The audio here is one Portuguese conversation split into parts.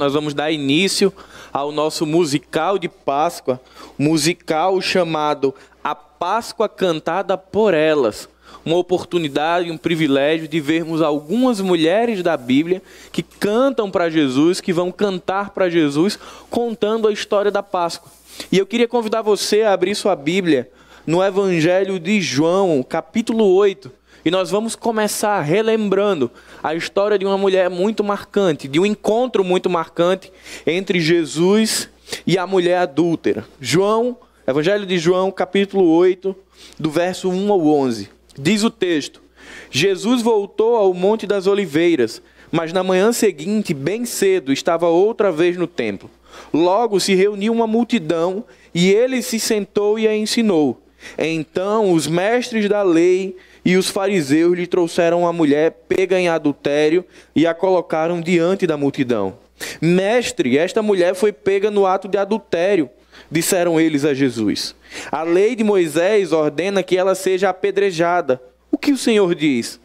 nós vamos dar início ao nosso musical de Páscoa, musical chamado A Páscoa Cantada por Elas. Uma oportunidade, um privilégio de vermos algumas mulheres da Bíblia que cantam para Jesus, que vão cantar para Jesus, contando a história da Páscoa. E eu queria convidar você a abrir sua Bíblia no Evangelho de João, capítulo 8. E nós vamos começar relembrando a história de uma mulher muito marcante, de um encontro muito marcante entre Jesus e a mulher adúltera. João, Evangelho de João, capítulo 8, do verso 1 ao 11. Diz o texto: Jesus voltou ao Monte das Oliveiras, mas na manhã seguinte, bem cedo, estava outra vez no templo. Logo se reuniu uma multidão e ele se sentou e a ensinou. Então os mestres da lei e os fariseus lhe trouxeram a mulher pega em adultério e a colocaram diante da multidão. Mestre, esta mulher foi pega no ato de adultério, disseram eles a Jesus. A lei de Moisés ordena que ela seja apedrejada. O que o Senhor diz?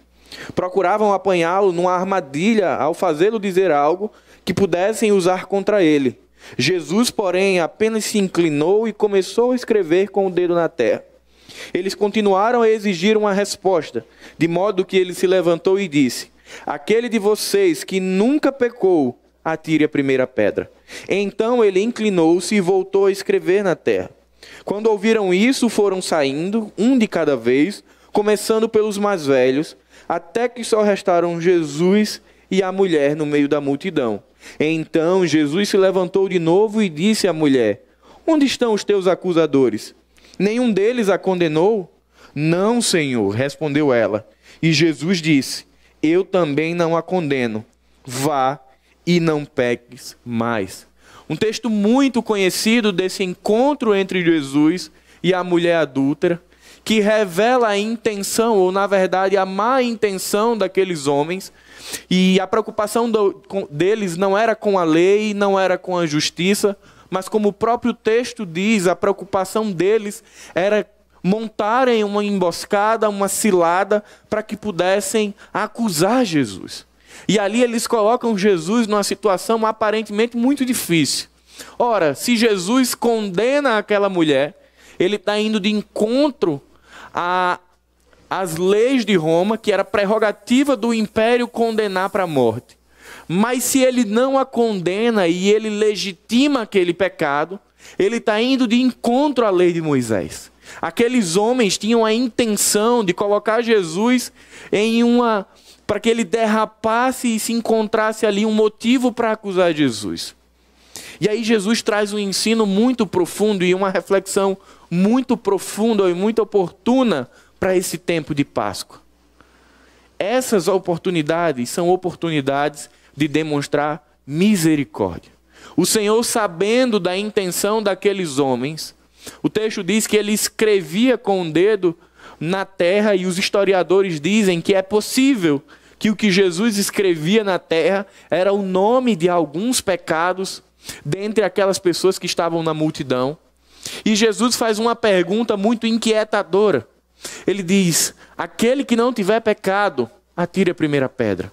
Procuravam apanhá-lo numa armadilha ao fazê-lo dizer algo que pudessem usar contra ele. Jesus, porém, apenas se inclinou e começou a escrever com o dedo na terra. Eles continuaram a exigir uma resposta, de modo que ele se levantou e disse: Aquele de vocês que nunca pecou, atire a primeira pedra. Então ele inclinou-se e voltou a escrever na terra. Quando ouviram isso, foram saindo, um de cada vez, começando pelos mais velhos, até que só restaram Jesus e a mulher no meio da multidão. Então Jesus se levantou de novo e disse à mulher: Onde estão os teus acusadores? Nenhum deles a condenou? Não, Senhor, respondeu ela. E Jesus disse: Eu também não a condeno. Vá e não peques mais. Um texto muito conhecido desse encontro entre Jesus e a mulher adúltera, que revela a intenção, ou na verdade a má intenção daqueles homens. E a preocupação do, deles não era com a lei, não era com a justiça, mas como o próprio texto diz, a preocupação deles era montarem uma emboscada, uma cilada, para que pudessem acusar Jesus. E ali eles colocam Jesus numa situação aparentemente muito difícil. Ora, se Jesus condena aquela mulher, ele está indo de encontro às leis de Roma, que era prerrogativa do império condenar para a morte. Mas se ele não a condena e ele legitima aquele pecado, ele está indo de encontro à lei de Moisés. Aqueles homens tinham a intenção de colocar Jesus em uma. para que ele derrapasse e se encontrasse ali um motivo para acusar Jesus. E aí Jesus traz um ensino muito profundo e uma reflexão muito profunda e muito oportuna para esse tempo de Páscoa. Essas oportunidades são oportunidades de demonstrar misericórdia. O Senhor, sabendo da intenção daqueles homens, o texto diz que ele escrevia com o dedo na terra, e os historiadores dizem que é possível que o que Jesus escrevia na terra era o nome de alguns pecados dentre aquelas pessoas que estavam na multidão. E Jesus faz uma pergunta muito inquietadora. Ele diz: Aquele que não tiver pecado, atire a primeira pedra.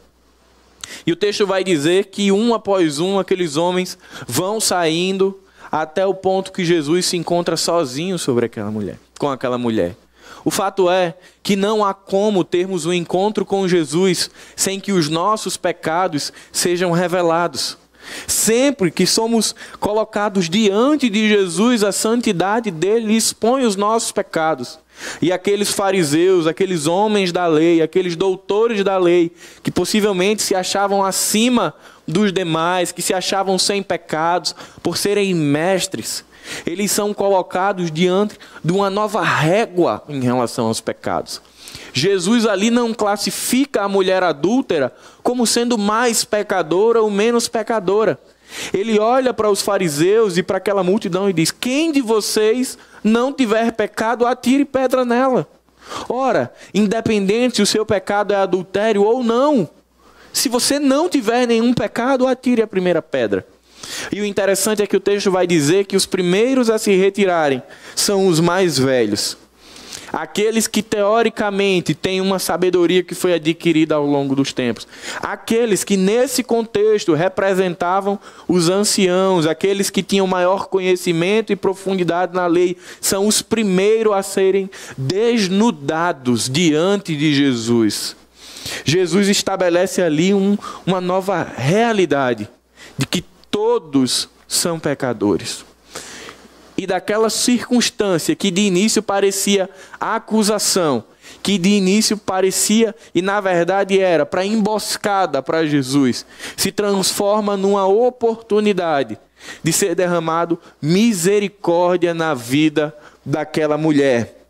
E o texto vai dizer que um após um aqueles homens vão saindo até o ponto que Jesus se encontra sozinho sobre aquela mulher, com aquela mulher. O fato é que não há como termos um encontro com Jesus sem que os nossos pecados sejam revelados. Sempre que somos colocados diante de Jesus, a santidade dele expõe os nossos pecados. E aqueles fariseus, aqueles homens da lei, aqueles doutores da lei, que possivelmente se achavam acima dos demais, que se achavam sem pecados, por serem mestres, eles são colocados diante de uma nova régua em relação aos pecados. Jesus ali não classifica a mulher adúltera como sendo mais pecadora ou menos pecadora. Ele olha para os fariseus e para aquela multidão e diz: Quem de vocês não tiver pecado, atire pedra nela. Ora, independente se o seu pecado é adultério ou não, se você não tiver nenhum pecado, atire a primeira pedra. E o interessante é que o texto vai dizer que os primeiros a se retirarem são os mais velhos. Aqueles que teoricamente têm uma sabedoria que foi adquirida ao longo dos tempos, aqueles que nesse contexto representavam os anciãos, aqueles que tinham maior conhecimento e profundidade na lei, são os primeiros a serem desnudados diante de Jesus. Jesus estabelece ali um, uma nova realidade de que todos são pecadores e daquela circunstância que de início parecia acusação, que de início parecia e na verdade era para emboscada para Jesus, se transforma numa oportunidade de ser derramado misericórdia na vida daquela mulher.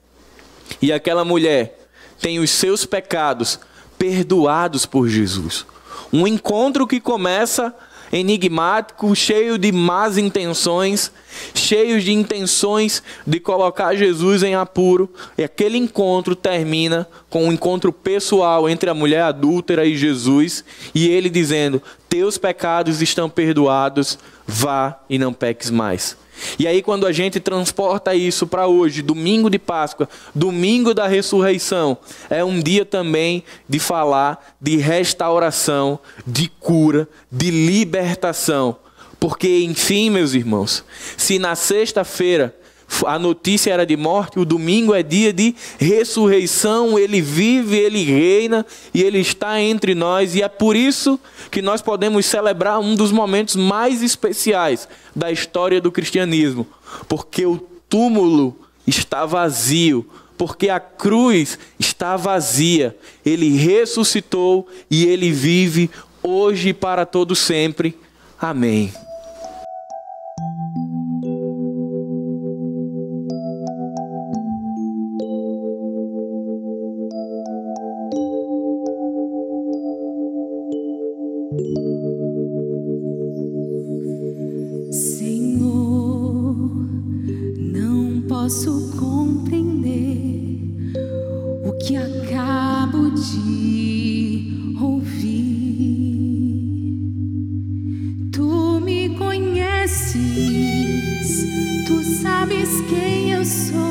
E aquela mulher tem os seus pecados perdoados por Jesus. Um encontro que começa enigmático, cheio de más intenções, cheios de intenções de colocar Jesus em apuro. E aquele encontro termina com um encontro pessoal entre a mulher adúltera e Jesus, e ele dizendo: Teus pecados estão perdoados, vá e não peques mais. E aí, quando a gente transporta isso para hoje, domingo de Páscoa, domingo da ressurreição, é um dia também de falar de restauração, de cura, de libertação. Porque, enfim, meus irmãos, se na sexta-feira a notícia era de morte, o domingo é dia de ressurreição, ele vive, ele reina e ele está entre nós, e é por isso que nós podemos celebrar um dos momentos mais especiais da história do cristianismo, porque o túmulo está vazio, porque a cruz está vazia, ele ressuscitou e ele vive hoje e para todo sempre. Amém. eu sou.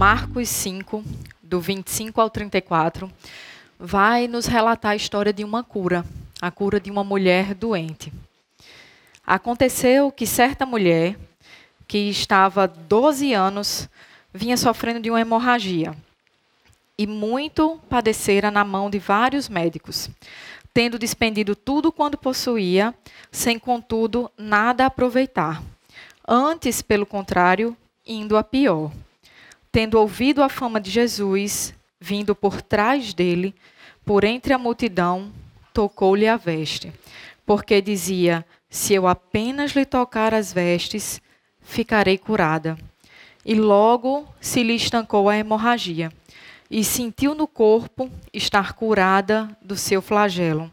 Marcos 5, do 25 ao 34, vai nos relatar a história de uma cura, a cura de uma mulher doente. Aconteceu que certa mulher, que estava 12 anos, vinha sofrendo de uma hemorragia e muito padecera na mão de vários médicos, tendo despendido tudo quanto possuía, sem contudo nada aproveitar. Antes, pelo contrário, indo a pior. Tendo ouvido a fama de Jesus, vindo por trás dele, por entre a multidão, tocou-lhe a veste, porque dizia: Se eu apenas lhe tocar as vestes, ficarei curada. E logo se lhe estancou a hemorragia e sentiu no corpo estar curada do seu flagelo.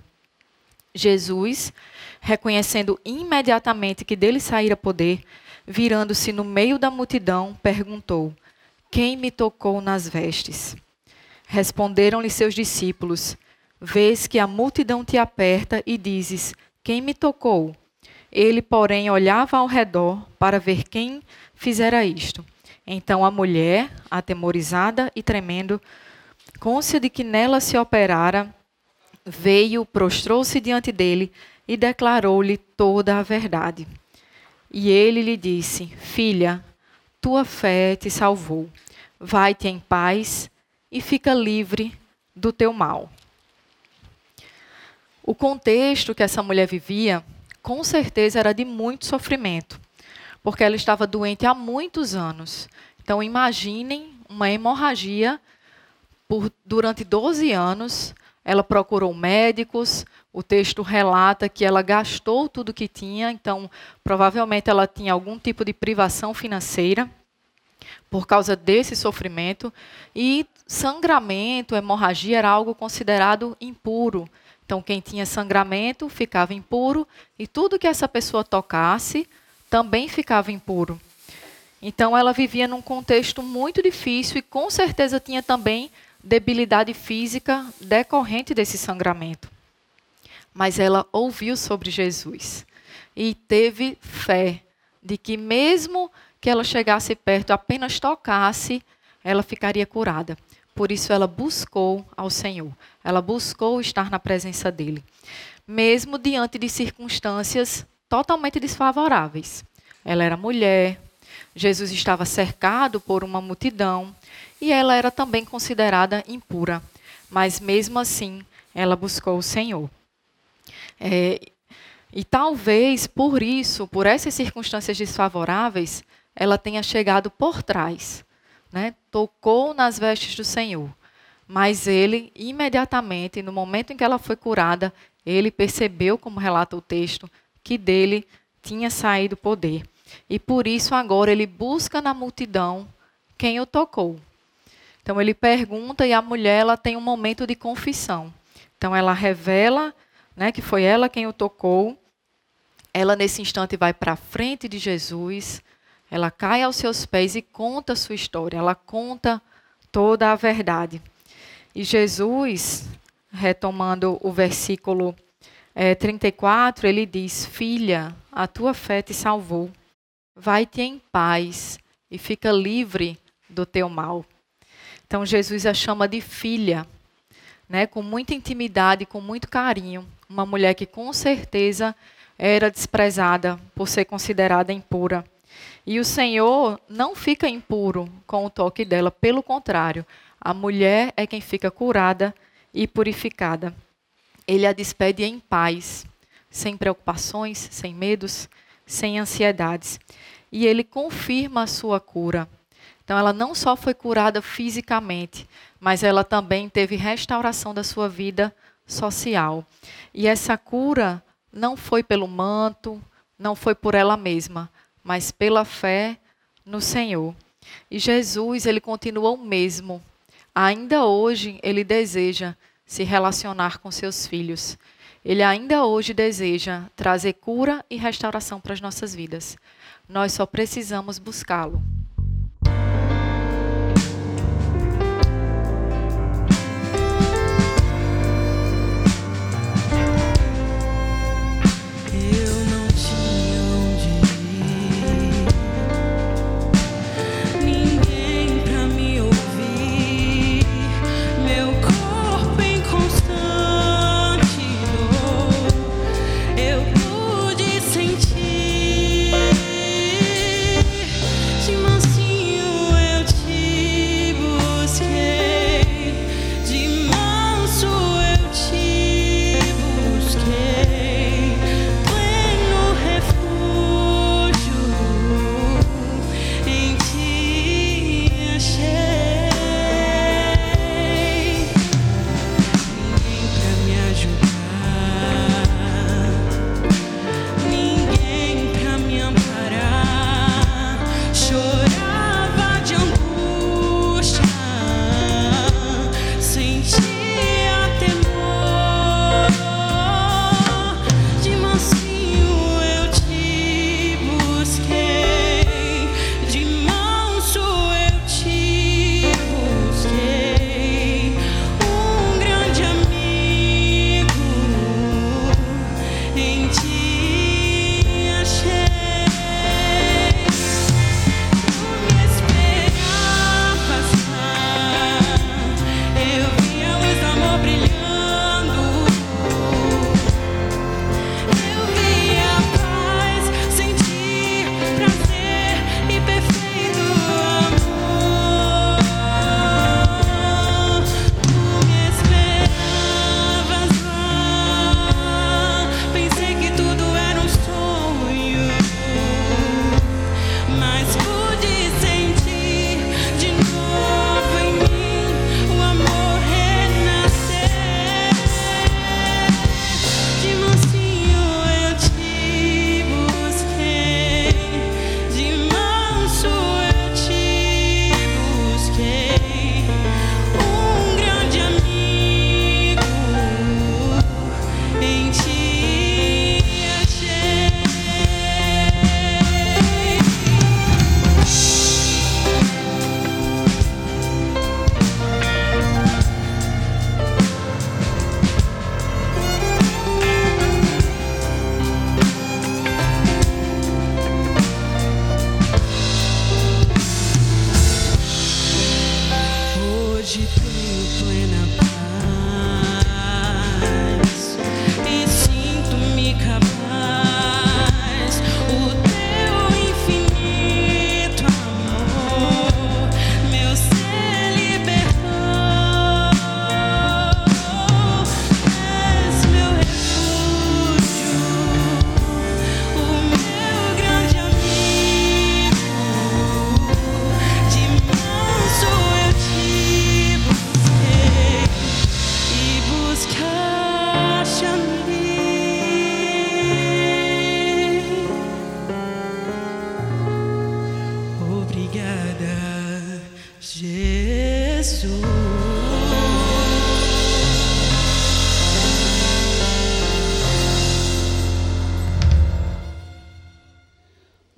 Jesus, reconhecendo imediatamente que dele saíra poder, virando-se no meio da multidão, perguntou: Quem me tocou nas vestes? Responderam-lhe seus discípulos: Vês que a multidão te aperta e dizes: Quem me tocou? Ele, porém, olhava ao redor para ver quem fizera isto. Então a mulher, atemorizada e tremendo, côncia de que nela se operara, veio, prostrou-se diante dele e declarou-lhe toda a verdade. E ele lhe disse: Filha, tua fé te salvou. Vai-te em paz e fica livre do teu mal. O contexto que essa mulher vivia, com certeza, era de muito sofrimento porque ela estava doente há muitos anos. Então, imaginem uma hemorragia por, durante 12 anos. Ela procurou médicos. O texto relata que ela gastou tudo que tinha, então provavelmente ela tinha algum tipo de privação financeira por causa desse sofrimento. E sangramento, hemorragia era algo considerado impuro. Então, quem tinha sangramento ficava impuro e tudo que essa pessoa tocasse também ficava impuro. Então ela vivia num contexto muito difícil e com certeza tinha também debilidade física decorrente desse sangramento. Mas ela ouviu sobre Jesus e teve fé de que mesmo que ela chegasse perto, apenas tocasse, ela ficaria curada. Por isso ela buscou ao Senhor. Ela buscou estar na presença dele, mesmo diante de circunstâncias totalmente desfavoráveis. Ela era mulher, Jesus estava cercado por uma multidão e ela era também considerada impura. Mas mesmo assim, ela buscou o Senhor. É, e talvez por isso, por essas circunstâncias desfavoráveis, ela tenha chegado por trás, né? tocou nas vestes do Senhor. Mas ele, imediatamente, no momento em que ela foi curada, ele percebeu, como relata o texto, que dele tinha saído poder. E por isso agora ele busca na multidão quem o tocou. Então ele pergunta e a mulher ela tem um momento de confissão. Então ela revela, né, que foi ela quem o tocou. Ela nesse instante vai para frente de Jesus. Ela cai aos seus pés e conta a sua história. Ela conta toda a verdade. E Jesus, retomando o versículo é, 34, ele diz: Filha, a tua fé te salvou. Vai-te em paz e fica livre do teu mal. Então Jesus a chama de filha, né, com muita intimidade, com muito carinho. Uma mulher que com certeza era desprezada por ser considerada impura. E o Senhor não fica impuro com o toque dela, pelo contrário, a mulher é quem fica curada e purificada ele a despede em paz, sem preocupações, sem medos, sem ansiedades. E ele confirma a sua cura. Então, ela não só foi curada fisicamente, mas ela também teve restauração da sua vida social. E essa cura não foi pelo manto, não foi por ela mesma, mas pela fé no Senhor. E Jesus, ele continua o mesmo. Ainda hoje, ele deseja se relacionar com seus filhos. Ele ainda hoje deseja trazer cura e restauração para as nossas vidas. Nós só precisamos buscá-lo. Xambi Obrigada, Jesus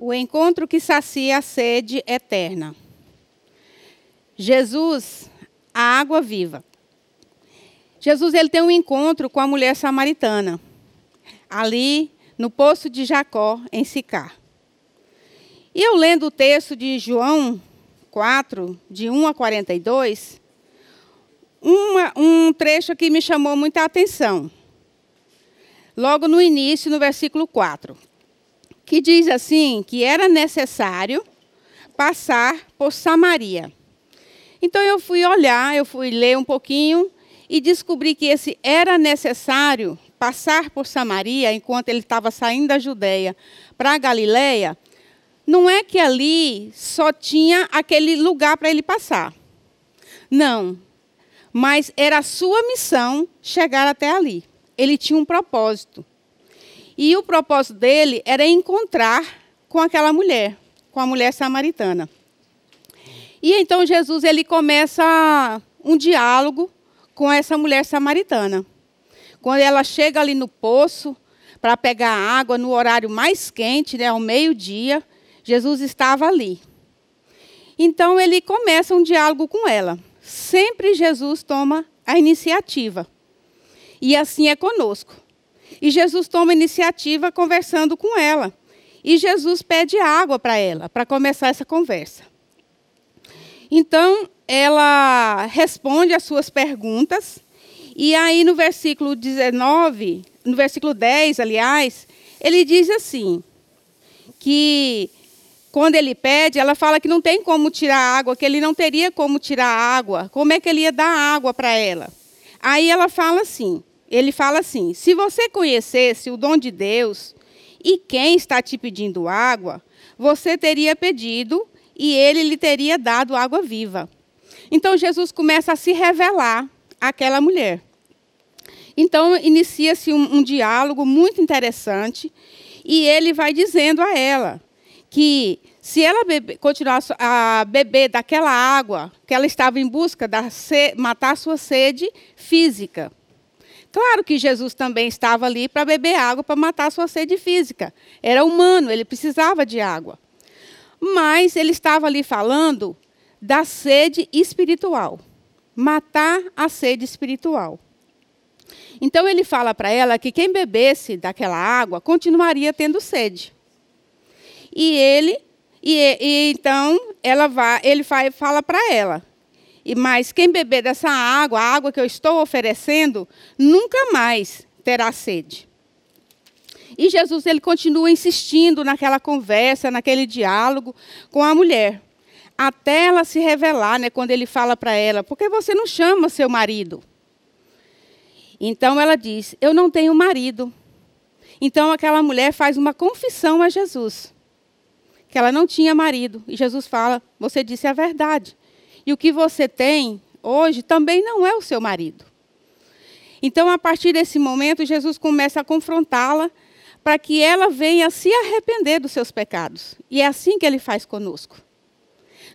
O encontro que sacia a sede eterna. Jesus, a água viva. Jesus ele tem um encontro com a mulher samaritana, ali no poço de Jacó, em Sicar. E eu lendo o texto de João 4, de 1 a 42, uma, um trecho que me chamou muita atenção. Logo no início, no versículo 4, que diz assim: que era necessário passar por Samaria. Então eu fui olhar, eu fui ler um pouquinho e descobri que esse era necessário passar por Samaria enquanto ele estava saindo da Judéia para a Galiléia, não é que ali só tinha aquele lugar para ele passar. Não. Mas era a sua missão chegar até ali. Ele tinha um propósito. E o propósito dele era encontrar com aquela mulher, com a mulher samaritana. E então Jesus ele começa um diálogo com essa mulher samaritana. Quando ela chega ali no poço para pegar água no horário mais quente, né, ao meio-dia, Jesus estava ali. Então ele começa um diálogo com ela. Sempre Jesus toma a iniciativa. E assim é conosco. E Jesus toma a iniciativa conversando com ela. E Jesus pede água para ela, para começar essa conversa. Então, ela responde às suas perguntas. E aí, no versículo 19, no versículo 10, aliás, ele diz assim: que quando ele pede, ela fala que não tem como tirar água, que ele não teria como tirar água. Como é que ele ia dar água para ela? Aí ela fala assim: ele fala assim: se você conhecesse o dom de Deus e quem está te pedindo água, você teria pedido e ele lhe teria dado água viva. Então Jesus começa a se revelar àquela mulher. Então inicia-se um, um diálogo muito interessante e ele vai dizendo a ela que se ela bebe, continuar a beber daquela água, que ela estava em busca de matar sua sede física. Claro que Jesus também estava ali para beber água para matar sua sede física. Era humano, ele precisava de água. Mas ele estava ali falando da sede espiritual. Matar a sede espiritual. Então ele fala para ela que quem bebesse daquela água continuaria tendo sede. E ele, e, e então ela vai, ele fala para ela. E mas quem beber dessa água, a água que eu estou oferecendo, nunca mais terá sede. E Jesus ele continua insistindo naquela conversa, naquele diálogo com a mulher até ela se revelar, né, quando ele fala para ela, por que você não chama seu marido? Então ela diz, eu não tenho marido. Então aquela mulher faz uma confissão a Jesus, que ela não tinha marido. E Jesus fala, você disse a verdade. E o que você tem hoje também não é o seu marido. Então, a partir desse momento, Jesus começa a confrontá-la para que ela venha se arrepender dos seus pecados. E é assim que ele faz conosco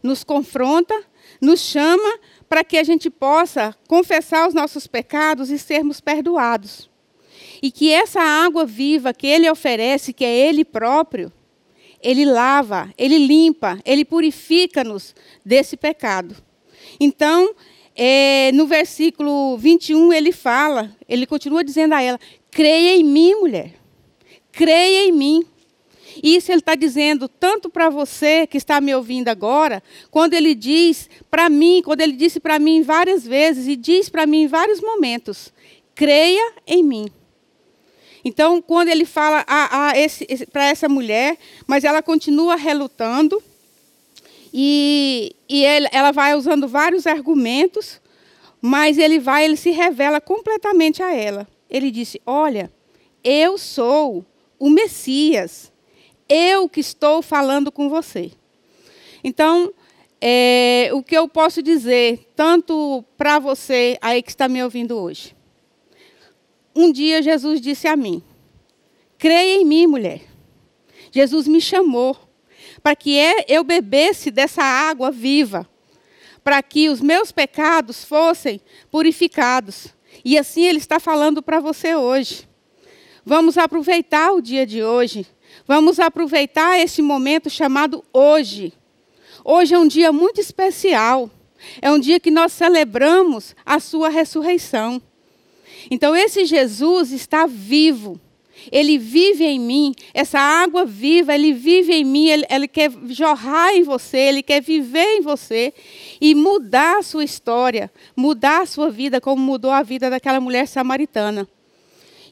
nos confronta, nos chama para que a gente possa confessar os nossos pecados e sermos perdoados. E que essa água viva que Ele oferece, que é Ele próprio, Ele lava, Ele limpa, Ele purifica-nos desse pecado. Então, é, no versículo 21, ele fala, ele continua dizendo a ela: creia em mim, mulher. Creia em mim. Isso ele está dizendo tanto para você que está me ouvindo agora, quando ele diz para mim, quando ele disse para mim várias vezes e diz para mim em vários momentos: creia em mim. Então, quando ele fala para essa mulher, mas ela continua relutando, e, e ele, ela vai usando vários argumentos, mas ele vai, ele se revela completamente a ela. Ele disse: Olha, eu sou o Messias eu que estou falando com você. Então, é, o que eu posso dizer, tanto para você aí que está me ouvindo hoje. Um dia Jesus disse a mim: creia em mim, mulher. Jesus me chamou para que é, eu bebesse dessa água viva, para que os meus pecados fossem purificados. E assim Ele está falando para você hoje. Vamos aproveitar o dia de hoje. Vamos aproveitar esse momento chamado hoje. Hoje é um dia muito especial. É um dia que nós celebramos a sua ressurreição. Então, esse Jesus está vivo. Ele vive em mim, essa água viva, ele vive em mim, ele, ele, quer jorrar em você, ele quer viver em você e mudar a sua história, mudar a sua vida, como mudou a vida daquela mulher samaritana.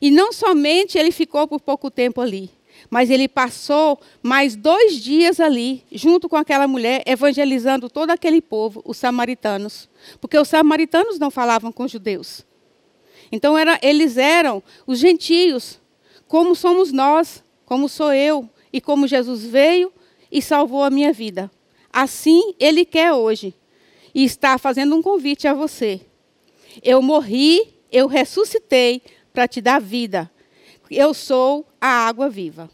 E não somente ele ficou por pouco tempo ali, mas ele passou mais dois dias ali, junto com aquela mulher, evangelizando todo aquele povo, os samaritanos. Porque os samaritanos não falavam com os judeus. Então, era, eles eram os gentios, como somos nós, como sou eu, e como Jesus veio e salvou a minha vida. Assim, Ele quer hoje. E está fazendo um convite a você. Eu morri, eu ressuscitei para te dar vida. Eu sou a água viva.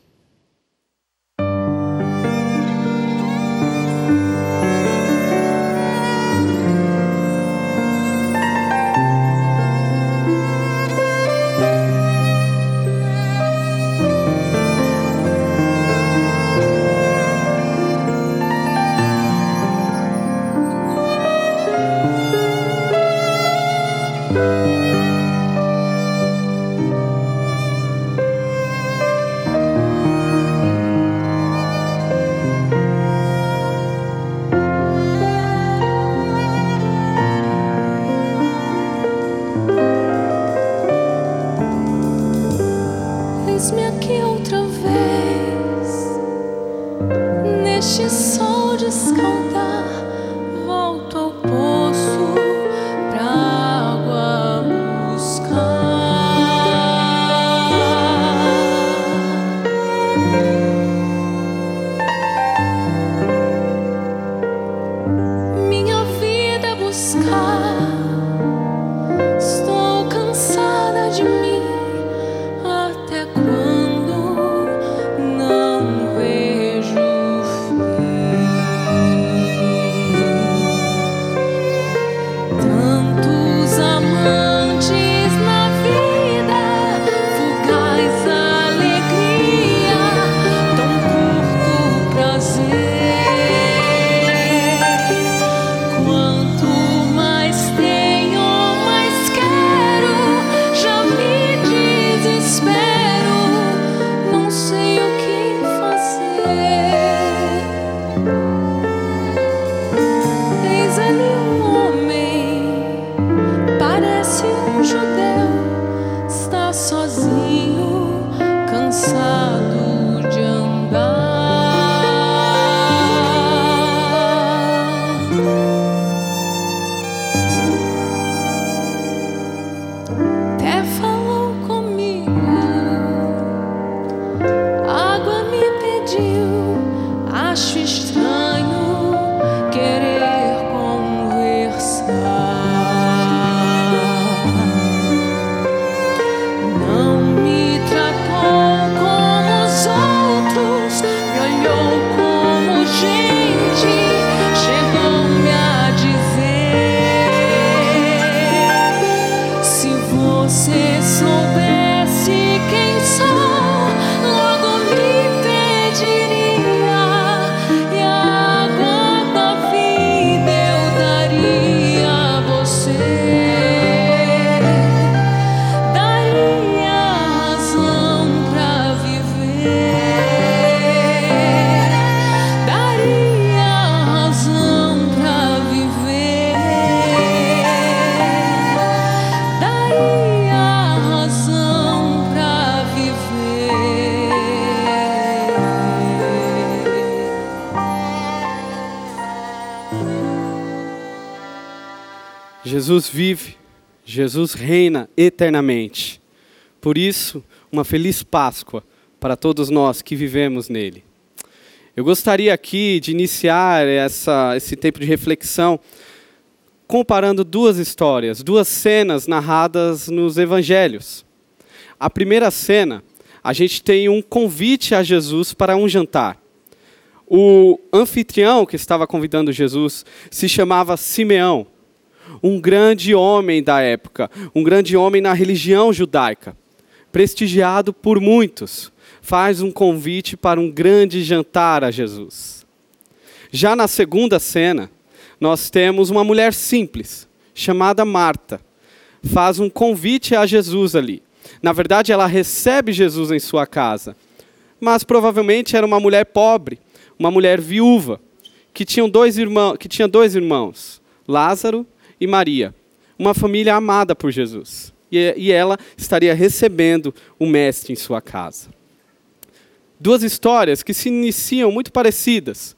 Jesus vive, Jesus reina eternamente. Por isso, uma feliz Páscoa para todos nós que vivemos nele. Eu gostaria aqui de iniciar essa, esse tempo de reflexão comparando duas histórias, duas cenas narradas nos evangelhos. A primeira cena, a gente tem um convite a Jesus para um jantar. O anfitrião que estava convidando Jesus se chamava Simeão, um grande homem da época, um grande homem na religião judaica, prestigiado por muitos, faz um convite para um grande jantar a Jesus. Já na segunda cena, nós temos uma mulher simples, chamada Marta, faz um convite a Jesus ali. Na verdade, ela recebe Jesus em sua casa, mas provavelmente era uma mulher pobre, uma mulher viúva, que, tinha dois irmãos, que tinha dois irmãos, Lázaro e Maria, uma família amada por Jesus. E, ela estaria recebendo o mestre em sua casa. Duas histórias que se iniciam muito parecidas.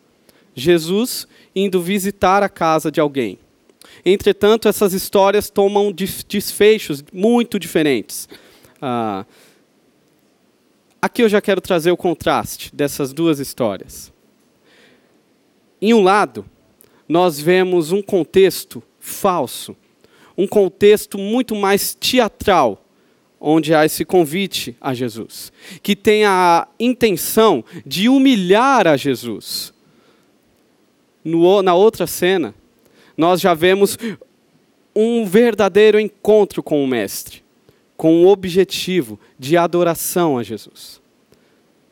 Jesus indo visitar a casa de alguém. Entretanto, essas histórias tomam desfechos muito diferentes. Ah, aqui eu já quero trazer o contraste dessas duas histórias. Em um lado, nós vemos um contexto falso, um contexto muito mais teatral, onde há esse convite a Jesus, que tem a intenção de humilhar a Jesus. No, na outra cena, nós já vemos um verdadeiro encontro com o Mestre, com o objetivo de adoração a Jesus.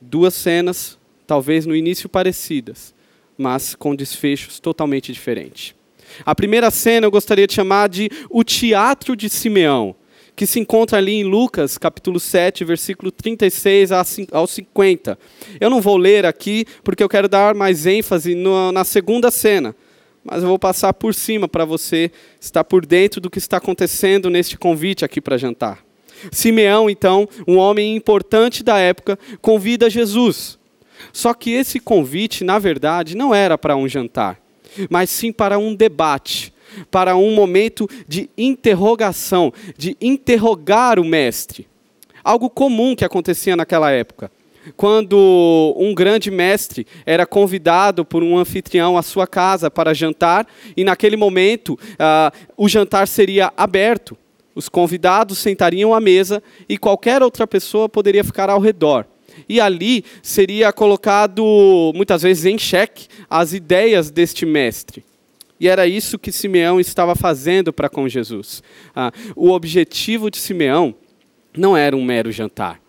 Duas cenas, talvez no início parecidas, mas com desfechos totalmente diferentes. A primeira cena eu gostaria de chamar de o teatro de Simeão, que se encontra ali em Lucas, capítulo 7, versículo 36 ao 50. Eu não vou ler aqui, porque eu quero dar mais ênfase na segunda cena, mas eu vou passar por cima para você estar por dentro do que está acontecendo neste convite aqui para jantar. Simeão, então, um homem importante da época, convida Jesus. Só que esse convite, na verdade, não era para um jantar mas sim para um debate, para um momento de interrogação, de interrogar o mestre. Algo comum que acontecia naquela época. Quando um grande mestre era convidado por um anfitrião à sua casa para jantar, e naquele momento uh, o jantar seria aberto, os convidados sentariam à mesa e qualquer outra pessoa poderia ficar ao redor e ali seria colocado, muitas vezes, em xeque as ideias deste mestre. E era isso que Simeão estava fazendo para com Jesus. Ah, o objetivo de Simeão não era um mero jantar.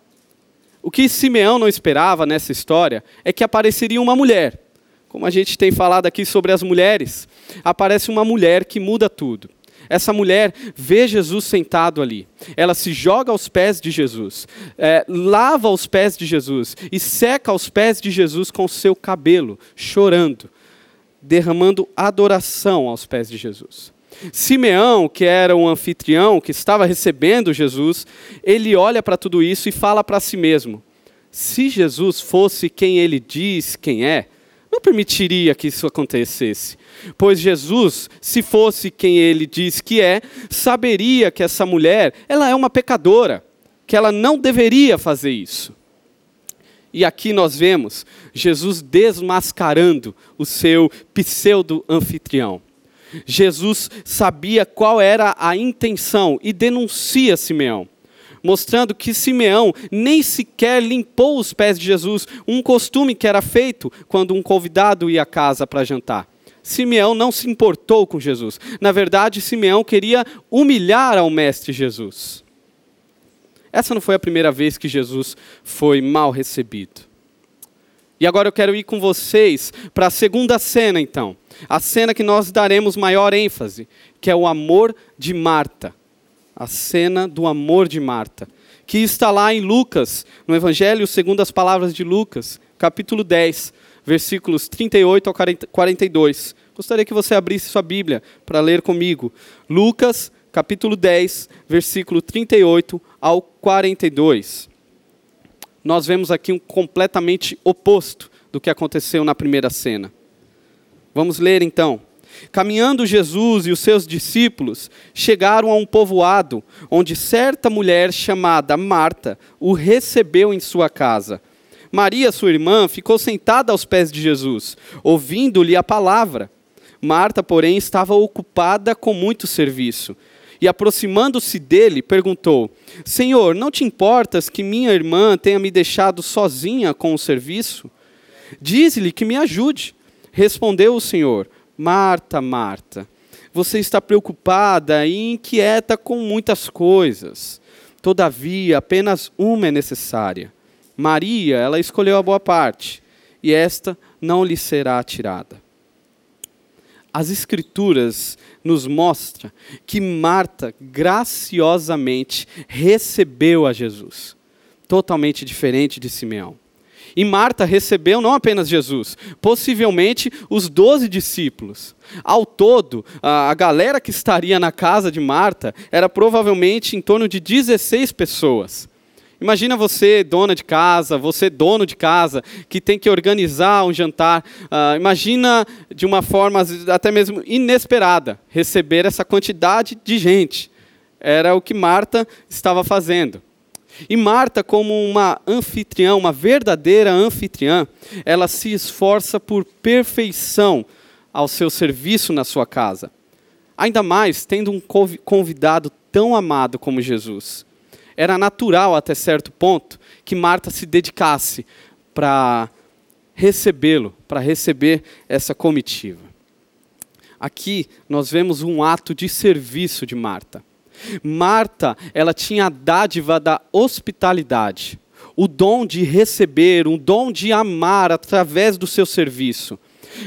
O que Simeão não esperava nessa história é que apareceria uma mulher. Como a gente tem falado aqui sobre as mulheres, aparece uma mulher que muda tudo. Essa mulher vê Jesus sentado ali. Ela se joga aos pés de Jesus, é, lava os pés de Jesus e seca os pés de Jesus com seu cabelo, chorando, derramando adoração aos pés de Jesus. Simeão, que era um anfitrião que estava recebendo Jesus, ele olha para tudo isso e fala para si mesmo: se Jesus fosse quem ele diz quem é, não permitiria que isso acontecesse. Pois Jesus, se fosse quem ele diz que é, saberia que essa mulher, ela é uma pecadora, que ela não deveria fazer isso. E aqui nós vemos Jesus desmascarando o seu pseudo-anfitrião. Jesus sabia qual era a intenção e denuncia Simeão mostrando que Simeão nem sequer limpou os pés de Jesus, um costume que era feito quando um convidado ia à casa para jantar. Simeão não se importou com Jesus. Na verdade, Simeão queria humilhar ao Mestre Jesus. Essa não foi a primeira vez que Jesus foi mal recebido. E agora eu quero ir com vocês para a segunda cena, então. A cena que nós daremos maior ênfase, que é o amor de Marta a cena do amor de Marta, que está lá em Lucas, no Evangelho segundo as palavras de Lucas, capítulo 10, versículos 38 ao 42. Gostaria que você abrisse sua Bíblia para ler comigo. Lucas, capítulo 10, versículo 38 ao 42. Nós vemos aqui um completamente oposto do que aconteceu na primeira cena. Vamos ler então. Caminhando Jesus e os seus discípulos chegaram a um povoado onde certa mulher chamada Marta o recebeu em sua casa. Maria, sua irmã, ficou sentada aos pés de Jesus, ouvindo-lhe a palavra. Marta, porém, estava ocupada com muito serviço. E aproximando-se dele, perguntou: Senhor, não te importas que minha irmã tenha me deixado sozinha com o serviço? Dize-lhe que me ajude. Respondeu o Senhor: Marta, Marta, você está preocupada e inquieta com muitas coisas. Todavia, apenas uma é necessária. Maria, ela escolheu a boa parte, e esta não lhe será tirada. As Escrituras nos mostram que Marta graciosamente recebeu a Jesus, totalmente diferente de Simeão. E Marta recebeu não apenas Jesus, possivelmente os doze discípulos. Ao todo, a, galera que estaria na casa de Marta era provavelmente em torno de 16 pessoas. Imagina você, dona de casa, você, dono de casa, que tem que organizar um jantar. Uh, imagina de uma forma até mesmo inesperada receber essa quantidade de gente. Era o que Marta estava fazendo. E Marta, como uma anfitriã, uma verdadeira anfitriã, ela se esforça por perfeição ao seu serviço na sua casa. Ainda mais tendo um convidado tão amado como Jesus. Era natural, até certo ponto, que Marta se dedicasse para recebê-lo, para receber essa comitiva. Aqui nós vemos um ato de serviço de Marta. Marta, ela tinha a dádiva da hospitalidade, o dom de receber, um dom de amar através do seu serviço.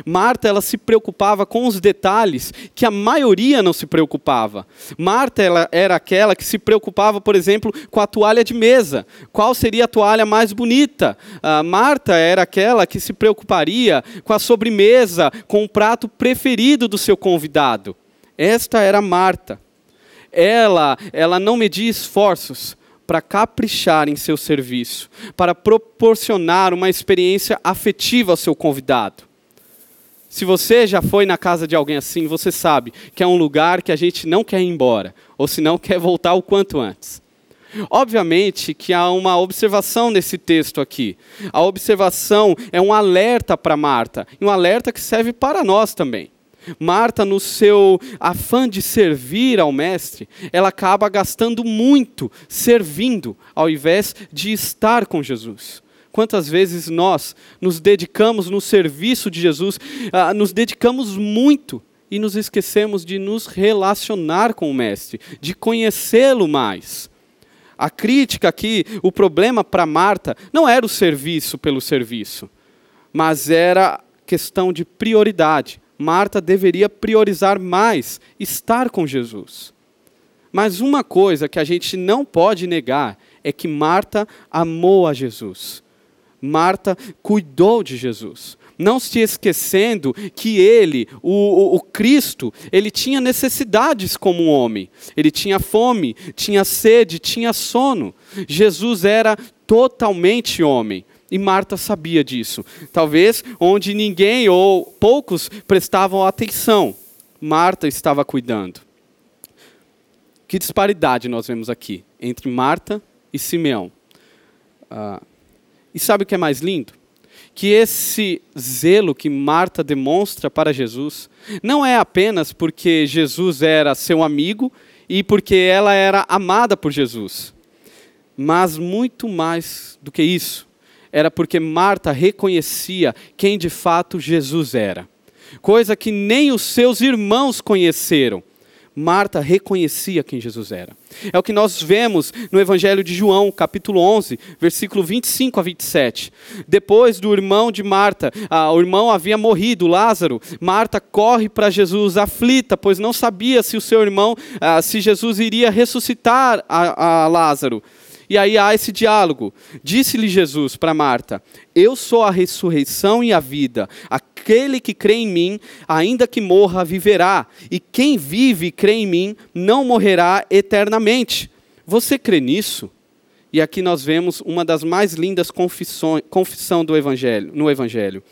Marta, ela se preocupava com os detalhes que a maioria não se preocupava. Marta, ela era aquela que se preocupava, por exemplo, com a toalha de mesa. Qual seria a toalha mais bonita? Uh, Marta era aquela que se preocuparia com a sobremesa, com o prato preferido do seu convidado. Esta era Marta ela, ela não media esforços para caprichar em seu serviço, para proporcionar uma experiência afetiva ao seu convidado. Se você já foi na casa de alguém assim, você sabe que é um lugar que a gente não quer ir embora, ou se não quer voltar o quanto antes. Obviamente que há uma observação nesse texto aqui. A observação é um alerta para Marta, e um alerta que serve para nós também. Marta, no seu afã de servir ao Mestre, ela acaba gastando muito servindo, ao invés de estar com Jesus. Quantas vezes nós nos dedicamos no serviço de Jesus, uh, nos dedicamos muito e nos esquecemos de nos relacionar com o Mestre, de conhecê-lo mais. A crítica aqui, o problema para Marta, não era o serviço pelo serviço, mas era questão de prioridade. Marta deveria priorizar mais estar com Jesus. Mas uma coisa que a gente não pode negar é que Marta amou a Jesus. Marta cuidou de Jesus. Não se esquecendo que ele, o, o, o, Cristo, ele tinha necessidades como um homem. Ele tinha fome, tinha sede, tinha sono. Jesus era totalmente homem. E Marta sabia disso. Talvez onde ninguém ou poucos prestavam atenção, Marta estava cuidando. Que disparidade nós vemos aqui entre Marta e Simeão. Ah, e sabe o que é mais lindo? Que esse zelo que Marta demonstra para Jesus não é apenas porque Jesus era seu amigo e porque ela era amada por Jesus, mas muito mais do que isso era porque Marta reconhecia quem de fato Jesus era. Coisa que nem os seus irmãos conheceram. Marta reconhecia quem Jesus era. É o que nós vemos no Evangelho de João, capítulo 11, versículo 25 a 27. Depois do irmão de Marta, o irmão havia morrido, Lázaro, Marta corre para Jesus aflita, pois não sabia se o seu irmão, ah, se Jesus iria ressuscitar a, a Lázaro. E aí há esse diálogo. Disse-lhe Jesus para Marta: Eu sou a ressurreição e a vida. Aquele que crê em mim, ainda que morra, viverá. E quem vive e crê em mim, não morrerá eternamente. Você crê nisso? E aqui nós vemos uma das mais lindas confissões, confissão do evangelho, no evangelho.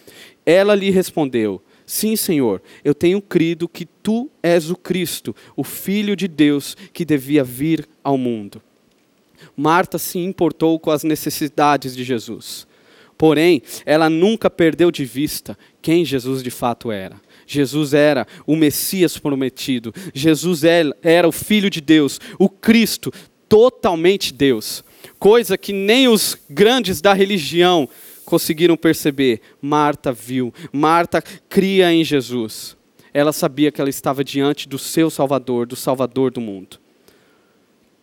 Ela lhe respondeu: Sim, Senhor, eu tenho crido que tu és o Cristo, o Filho de Deus que devia vir ao mundo. Marta se importou com as necessidades de Jesus. Porém, ela nunca perdeu de vista quem Jesus de fato era. Jesus era o Messias prometido. Jesus era o Filho de Deus, o Cristo, totalmente Deus. Coisa que nem os grandes da religião conseguiram perceber? Marta viu. Marta cria em Jesus. Ela sabia que ela estava diante do seu Salvador, do Salvador do mundo.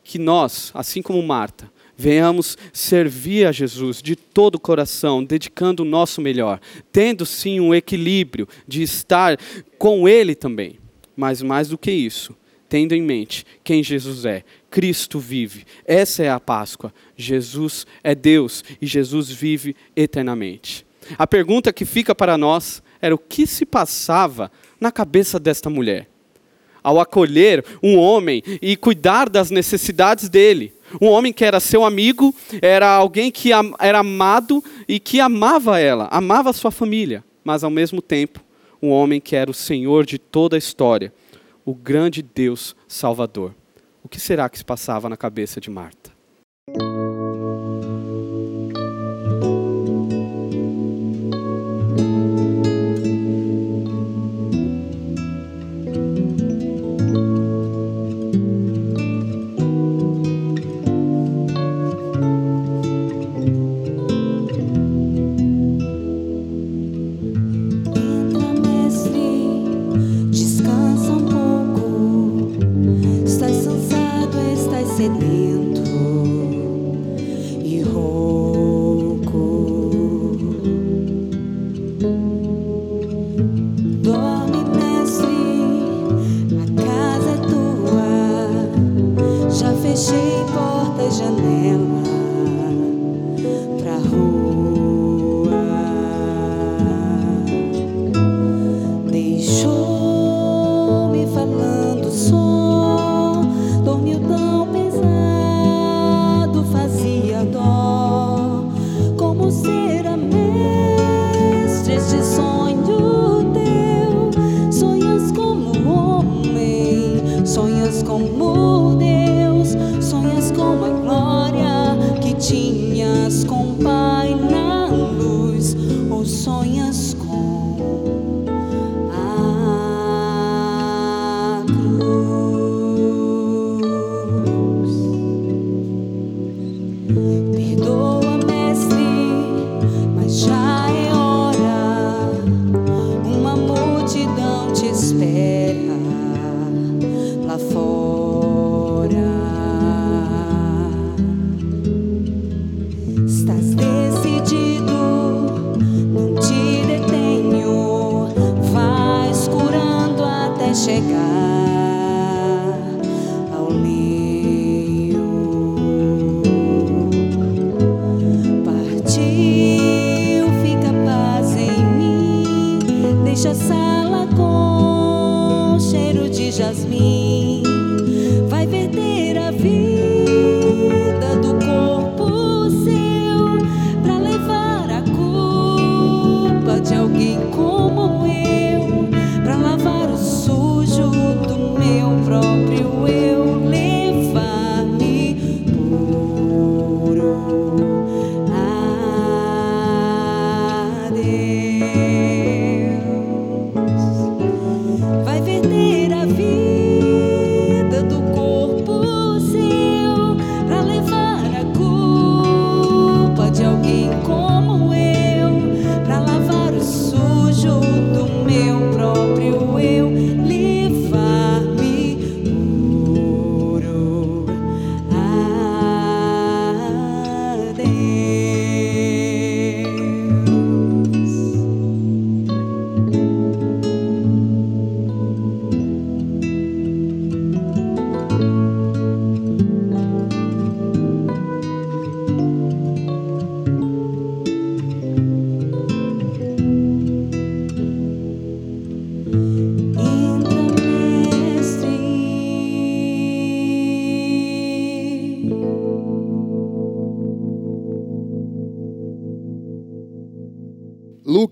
Que nós, assim como Marta, venhamos servir a Jesus de todo o coração, dedicando o nosso melhor, tendo sim um equilíbrio de estar com Ele também. Mas mais do que isso, tendo em mente quem Jesus é. Cristo vive. Essa é a Páscoa. Jesus é Deus e Jesus vive eternamente. A pergunta que fica para nós era o que se passava na cabeça desta mulher ao acolher um homem e cuidar das necessidades dele. Um homem que era seu amigo, era alguém que era amado e que amava ela, amava sua família, mas ao mesmo tempo, um homem que era o Senhor de toda a história, o grande Deus Salvador. O que será que se passava na cabeça de Marta?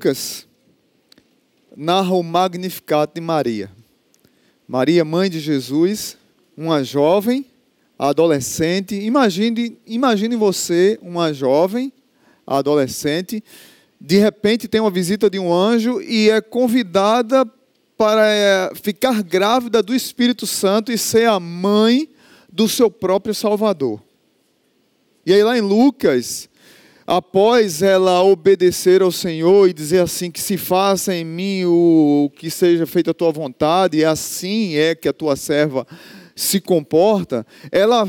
Lucas narra o Magnificat de Maria. Maria, mãe de Jesus, uma jovem, adolescente. Imagine, imagine você, uma jovem, adolescente, de repente tem uma visita de um anjo e é convidada para eh, ficar grávida do Espírito Santo e ser a mãe do seu próprio Salvador. E aí lá em Lucas, após ela obedecer ao Senhor e dizer assim: que se faça em mim o que seja feito a tua vontade, e assim é que a tua serva se comporta, ela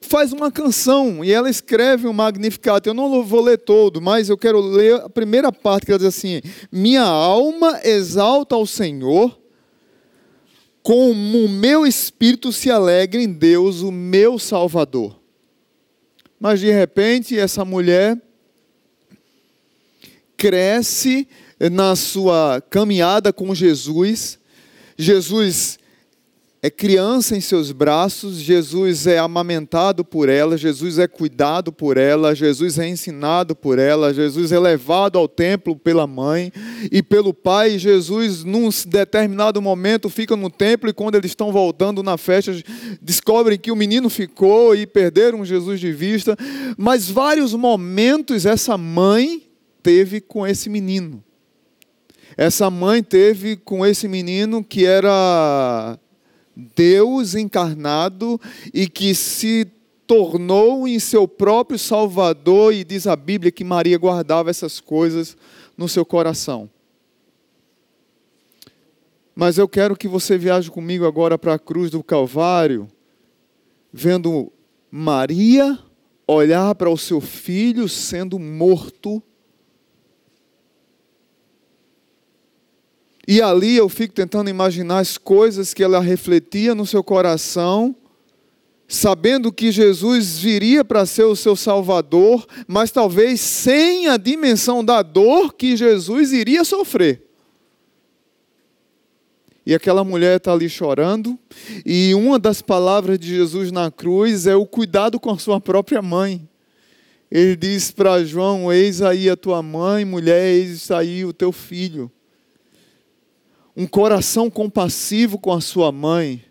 faz uma canção e ela escreve um Magnificat. Eu não vou ler todo, mas eu quero ler a primeira parte que ela diz assim: Minha alma exalta ao Senhor, como o meu espírito se alegra em Deus, o meu Salvador. Mas de repente, essa mulher cresce na sua caminhada com Jesus. Jesus é criança em seus braços, Jesus é amamentado por ela, Jesus é cuidado por ela, Jesus é ensinado por ela, Jesus é levado ao templo pela mãe e pelo pai. Jesus, num determinado momento, fica no templo e quando eles estão voltando na festa, descobrem que o menino ficou e perderam Jesus de vista. Mas vários momentos essa mãe teve com esse menino. Essa mãe teve com esse menino que era Deus encarnado e que se tornou em seu próprio Salvador, e diz a Bíblia que Maria guardava essas coisas no seu coração. Mas eu quero que você viaje comigo agora para a cruz do Calvário, vendo Maria olhar para o seu filho sendo morto E ali eu fico tentando imaginar as coisas que ela refletia no seu coração, sabendo que Jesus viria para ser o seu Salvador, mas talvez sem a dimensão da dor que Jesus iria sofrer. E aquela mulher está ali chorando, e uma das palavras de Jesus na cruz é o cuidado com a sua própria mãe. Ele diz para João: Eis aí a tua mãe, mulher, eis aí o teu filho um coração compassivo com a sua mãe.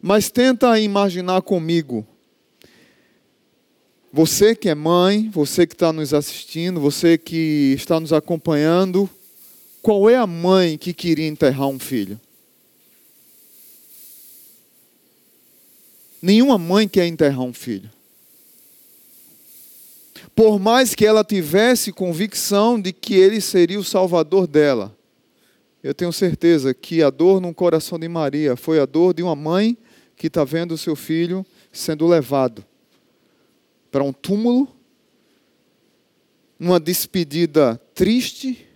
Mas tenta imaginar comigo. Você que é mãe, você que está nos assistindo, você que está nos acompanhando, qual é a mãe que queria enterrar um filho? Nenhuma mãe quer enterrar um filho. Por mais que ela tivesse convicção de que ele seria o salvador dela, eu tenho certeza que a dor no coração de Maria foi a dor de uma mãe que está vendo o seu filho sendo levado para um túmulo, uma despedida triste,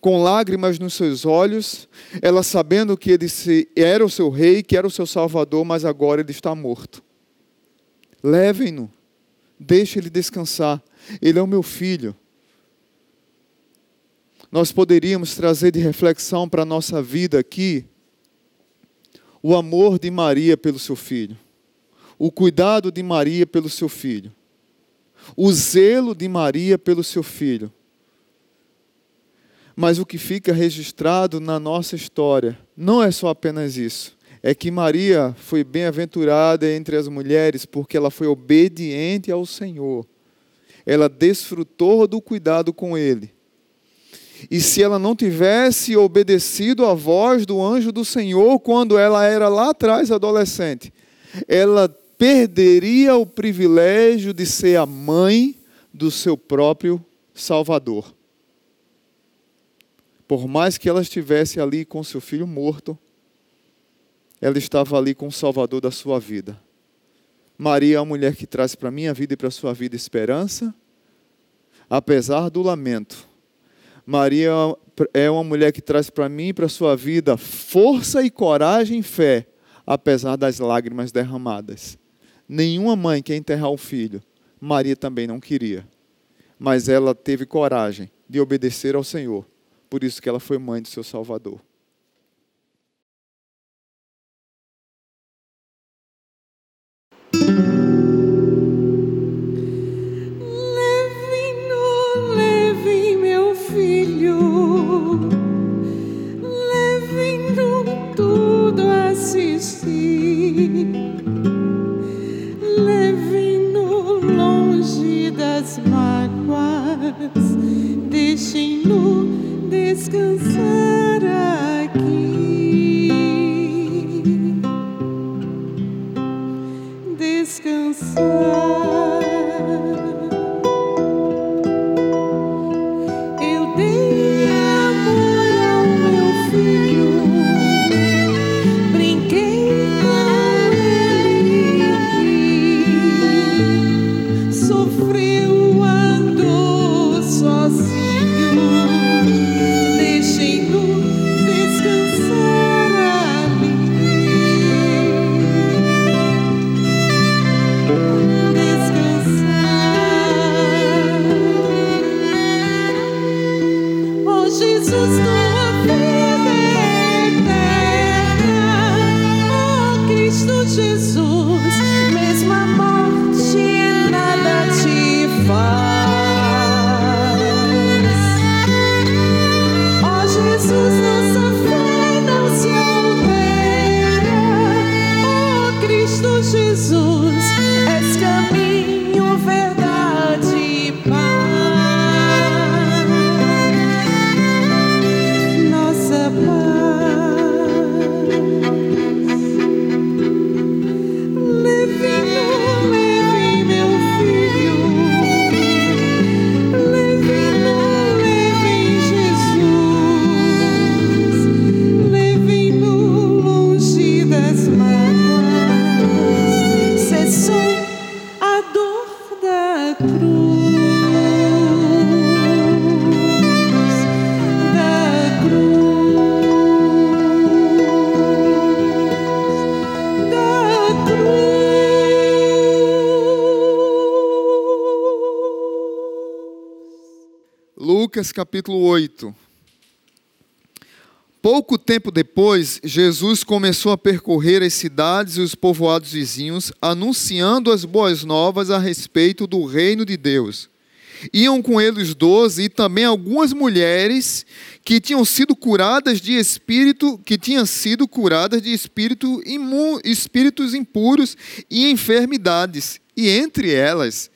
com lágrimas nos seus olhos, ela sabendo que ele era o seu rei, que era o seu salvador, mas agora ele está morto. Levem-no, deixe ele descansar. Ele é o meu filho nós poderíamos trazer de reflexão para a nossa vida aqui o amor de Maria pelo seu filho, o cuidado de Maria pelo seu filho, o zelo de Maria pelo seu filho. Mas o que fica registrado na nossa história não é só apenas isso. É que Maria foi bem-aventurada entre as mulheres porque ela foi obediente ao Senhor. Ela desfrutou do cuidado com Ele. E se ela não tivesse obedecido à voz do anjo do Senhor quando ela era lá atrás adolescente, ela perderia o privilégio de ser a mãe do seu próprio Salvador. Por mais que ela estivesse ali com seu filho morto, ela estava ali com o Salvador da sua vida. Maria é a mulher que traz para a minha vida e para a sua vida esperança, apesar do lamento Maria é uma mulher que traz para mim e para a sua vida força e coragem e fé, apesar das lágrimas derramadas. Nenhuma mãe quer enterrar o filho. Maria também não queria. Mas ela teve coragem de obedecer ao Senhor. Por isso que ela foi mãe do seu Salvador. Leve-no longe das mágoas, deixem-no descansar aqui. Descansar Lucas capítulo 8. Pouco tempo depois, Jesus começou a percorrer as cidades e os povoados vizinhos, anunciando as boas novas a respeito do reino de Deus. Iam com ele os doze e também algumas mulheres que tinham sido curadas de espírito, que tinham sido curadas de espírito imu, espíritos impuros e enfermidades. E entre elas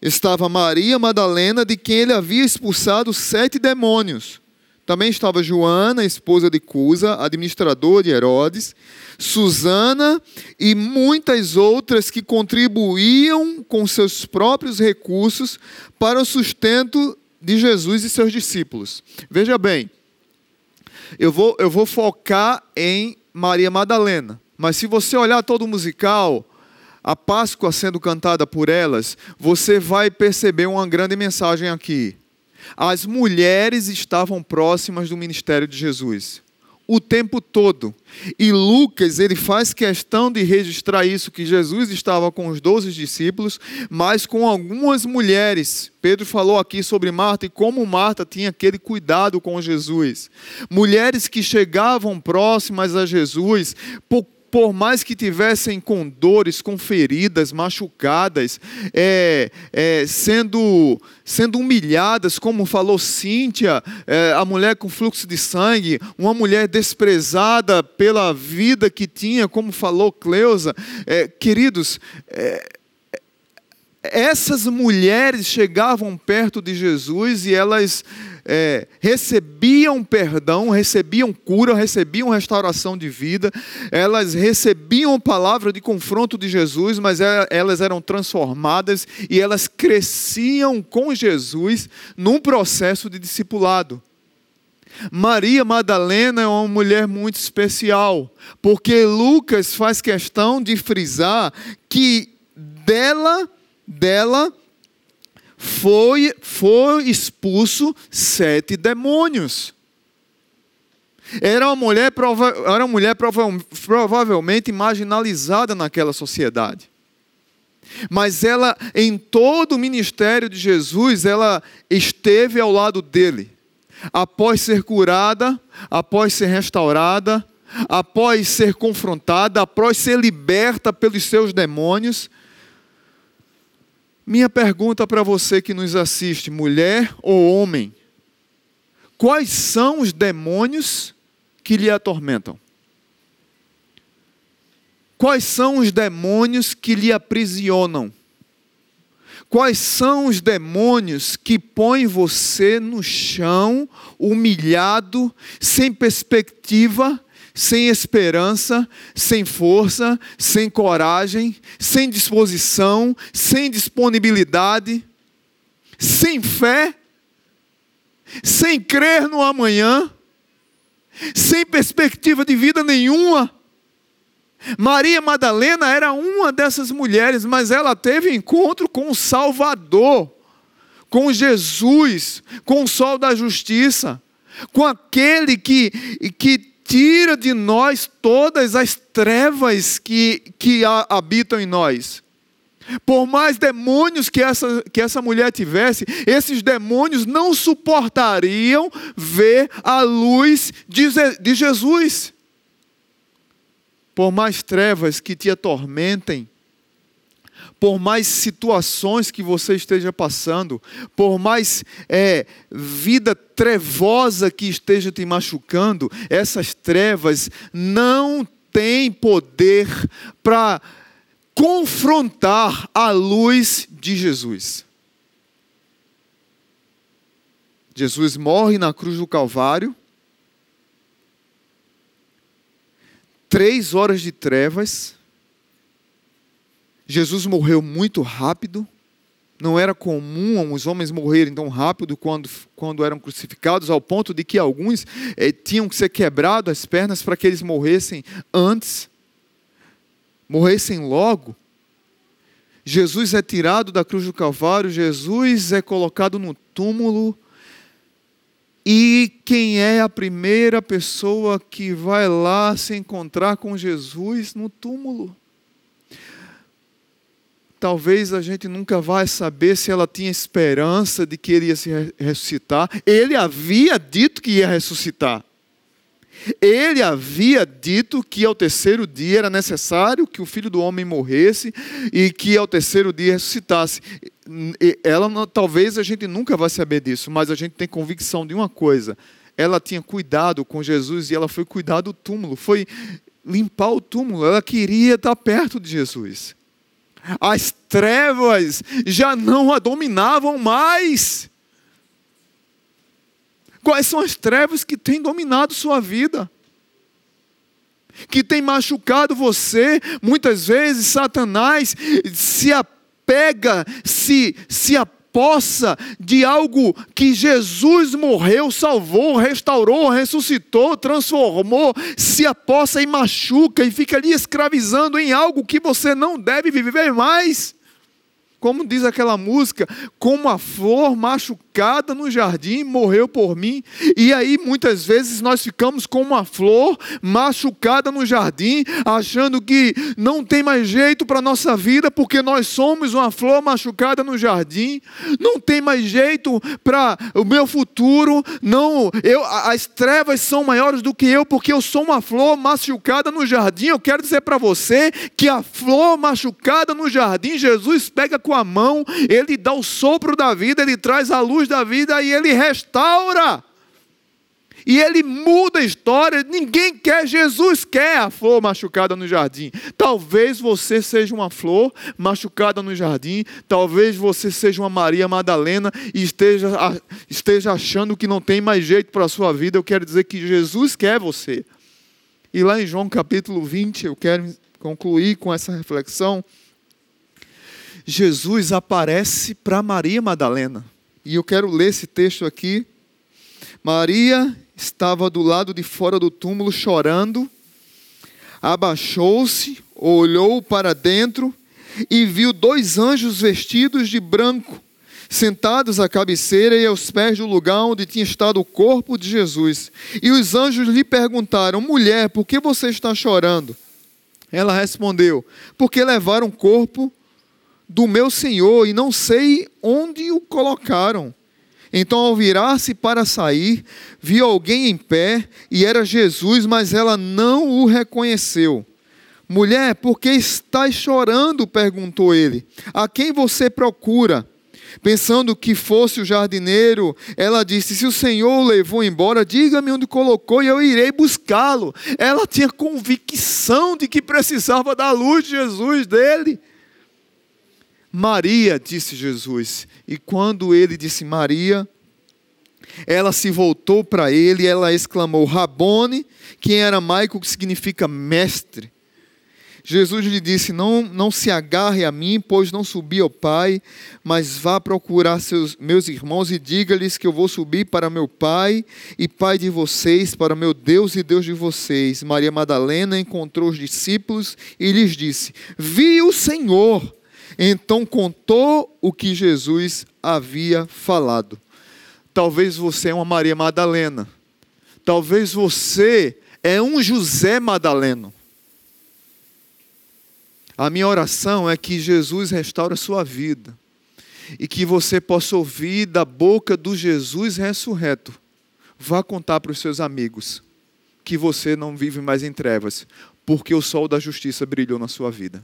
estava Maria Madalena, de quem ele havia expulsado sete demônios. Também estava Joana, esposa de Cusa, administrador de Herodes, Susana e muitas outras que contribuíam com seus próprios recursos para o sustento de Jesus e seus discípulos. Veja bem, eu vou, eu vou focar em Maria Madalena, mas se você olhar todo o musical, a Páscoa sendo cantada por elas, você vai perceber uma grande mensagem aqui. As mulheres estavam próximas do ministério de Jesus o tempo todo. E Lucas, ele faz questão de registrar isso que Jesus estava com os doze discípulos, mas com algumas mulheres. Pedro falou aqui sobre Marta e como Marta tinha aquele cuidado com Jesus. Mulheres que chegavam próximas a Jesus por por mais que tivessem com dores, com feridas, machucadas, é, é, sendo, sendo humilhadas, como falou Cíntia, é, a mulher com fluxo de sangue, uma mulher desprezada pela vida que tinha, como falou Cleusa, é, queridos, é, essas mulheres chegavam perto de Jesus e elas é, recebiam perdão, recebiam cura, recebiam restauração de vida, elas recebiam palavra de confronto de Jesus, mas é, elas eram transformadas e elas cresciam com Jesus num processo de discipulado. Maria Madalena é uma mulher muito especial, porque Lucas faz questão de frisar que dela dela foi, foi expulso sete demônios. Era uma mulher, era uma mulher provavelmente marginalizada naquela sociedade. Mas ela, em todo o ministério de Jesus, ela esteve ao lado dele. Após ser curada, após ser restaurada, após ser confrontada, após ser liberta pelos seus demônios, minha pergunta para você que nos assiste, mulher ou homem: quais são os demônios que lhe atormentam? Quais são os demônios que lhe aprisionam? Quais são os demônios que põem você no chão, humilhado, sem perspectiva, sem esperança, sem força, sem coragem, sem disposição, sem disponibilidade, sem fé, sem crer no amanhã, sem perspectiva de vida nenhuma. Maria Madalena era uma dessas mulheres, mas ela teve encontro com o Salvador, com Jesus, com o sol da justiça, com aquele que, que tira de nós todas as trevas que, que habitam em nós. Por mais demônios que essa, que essa mulher tivesse, esses demônios não suportariam ver a luz de, de Jesus. Por mais trevas que te atormentem, por mais situações que você esteja passando, por mais é, vida trevosa que esteja te machucando, essas trevas não têm poder para confrontar a luz de Jesus. Jesus morre na cruz do Calvário. Três horas de trevas Jesus morreu muito rápido. Não era comum os homens morrerem tão rápido quando, quando eram crucificados, ao ponto de que alguns eh, tinham que ser quebrados as pernas para que eles morressem antes, morressem logo. Jesus é tirado da cruz do Calvário, Jesus é colocado no túmulo. E quem é a primeira pessoa que vai lá se encontrar com Jesus no túmulo? Talvez a gente nunca vai saber se ela tinha esperança de que ele ia se re- ressuscitar. Ele havia dito que ia ressuscitar. Ele havia dito que ao terceiro dia era necessário que o filho do homem morresse e que ao terceiro dia ressuscitasse. Ela talvez a gente nunca vai saber disso, mas a gente tem convicção de uma coisa. Ela tinha cuidado com Jesus e ela foi cuidar do túmulo, foi limpar o túmulo. Ela queria estar perto de Jesus. As trevas já não a dominavam mais. Quais são as trevas que têm dominado sua vida? Que tem machucado você? Muitas vezes Satanás se apega, se, se apossa de algo que Jesus morreu, salvou, restaurou, ressuscitou, transformou, se apossa e machuca e fica ali escravizando em algo que você não deve viver mais. Como diz aquela música, como a flor machucada no jardim morreu por mim. E aí muitas vezes nós ficamos como uma flor machucada no jardim, achando que não tem mais jeito para nossa vida, porque nós somos uma flor machucada no jardim. Não tem mais jeito para o meu futuro. Não, eu, as trevas são maiores do que eu, porque eu sou uma flor machucada no jardim. Eu quero dizer para você que a flor machucada no jardim, Jesus pega com a mão, ele dá o sopro da vida, ele traz a luz da vida e ele restaura. E ele muda a história. Ninguém quer, Jesus quer a flor machucada no jardim. Talvez você seja uma flor machucada no jardim. Talvez você seja uma Maria Madalena e esteja, esteja achando que não tem mais jeito para a sua vida. Eu quero dizer que Jesus quer você. E lá em João capítulo 20, eu quero concluir com essa reflexão. Jesus aparece para Maria Madalena. E eu quero ler esse texto aqui. Maria estava do lado de fora do túmulo chorando, abaixou-se, olhou para dentro e viu dois anjos vestidos de branco, sentados à cabeceira e aos pés do lugar onde tinha estado o corpo de Jesus. E os anjos lhe perguntaram: Mulher, por que você está chorando? Ela respondeu: Porque levaram o corpo do meu senhor e não sei onde o colocaram. Então, ao virar-se para sair, viu alguém em pé e era Jesus, mas ela não o reconheceu. Mulher, por que estás chorando? perguntou ele. A quem você procura? Pensando que fosse o jardineiro, ela disse: Se o Senhor o levou embora, diga-me onde colocou e eu irei buscá-lo. Ela tinha convicção de que precisava da luz de Jesus dele. Maria, disse Jesus. E quando ele disse Maria, ela se voltou para ele e ela exclamou: Rabone, que em aramaico que significa mestre. Jesus lhe disse: não, não se agarre a mim, pois não subi ao Pai, mas vá procurar seus, meus irmãos e diga-lhes que eu vou subir para meu Pai e Pai de vocês, para meu Deus e Deus de vocês. Maria Madalena encontrou os discípulos e lhes disse: Vi o Senhor. Então contou o que Jesus havia falado. Talvez você é uma Maria Madalena. Talvez você é um José Madaleno. A minha oração é que Jesus restaure a sua vida e que você possa ouvir da boca do Jesus ressurreto. Vá contar para os seus amigos que você não vive mais em trevas, porque o sol da justiça brilhou na sua vida.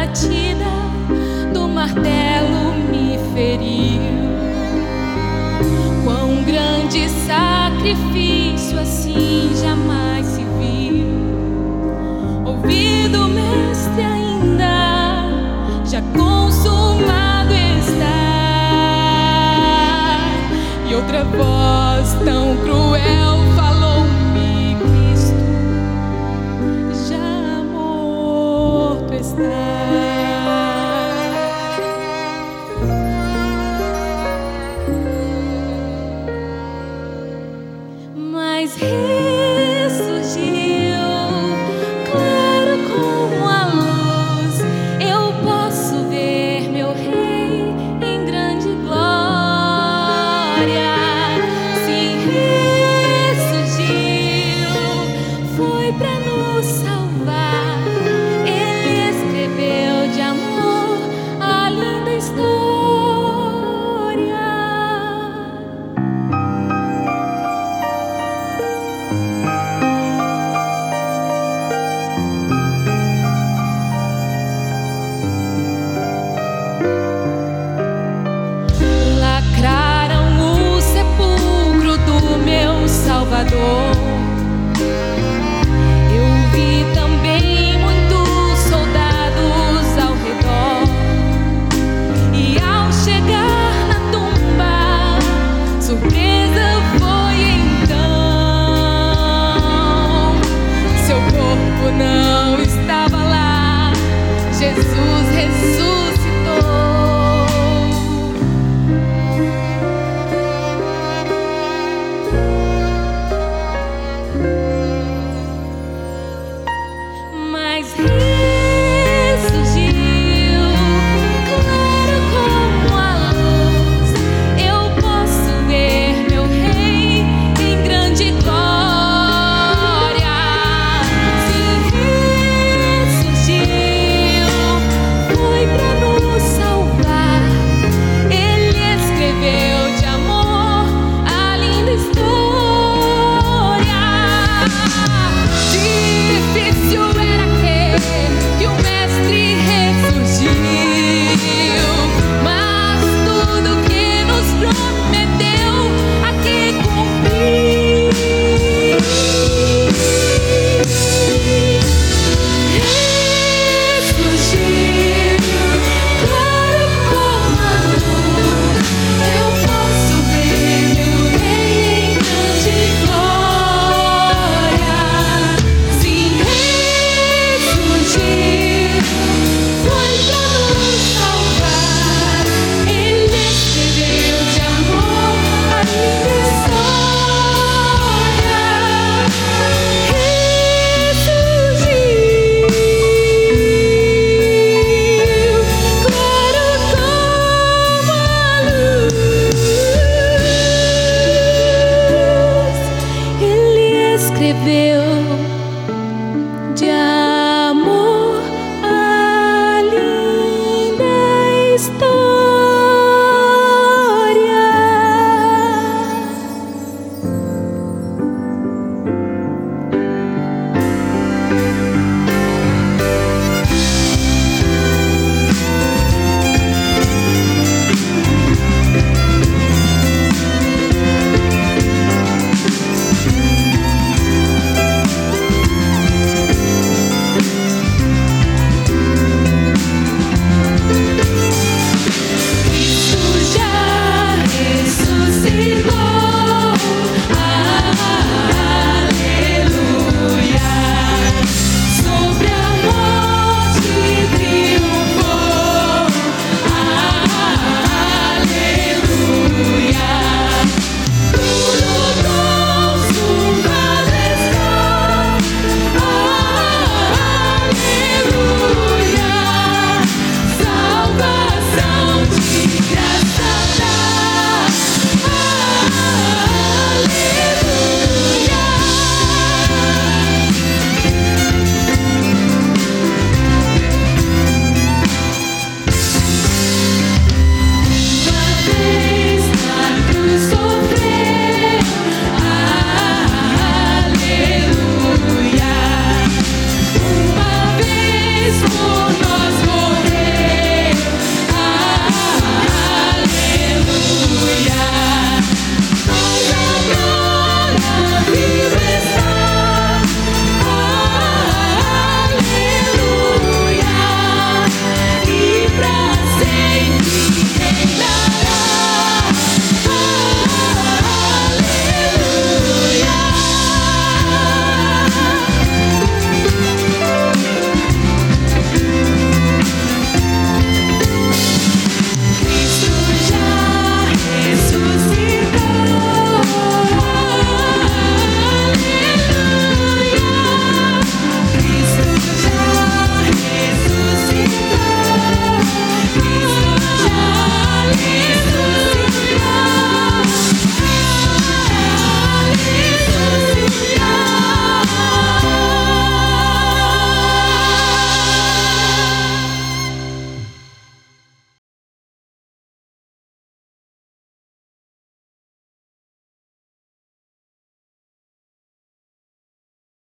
batida do martelo me feriu. Quão grande sacrifício assim jamais se viu. Ouvido, mestre, ainda já consumado está. E outra voz tão cruel.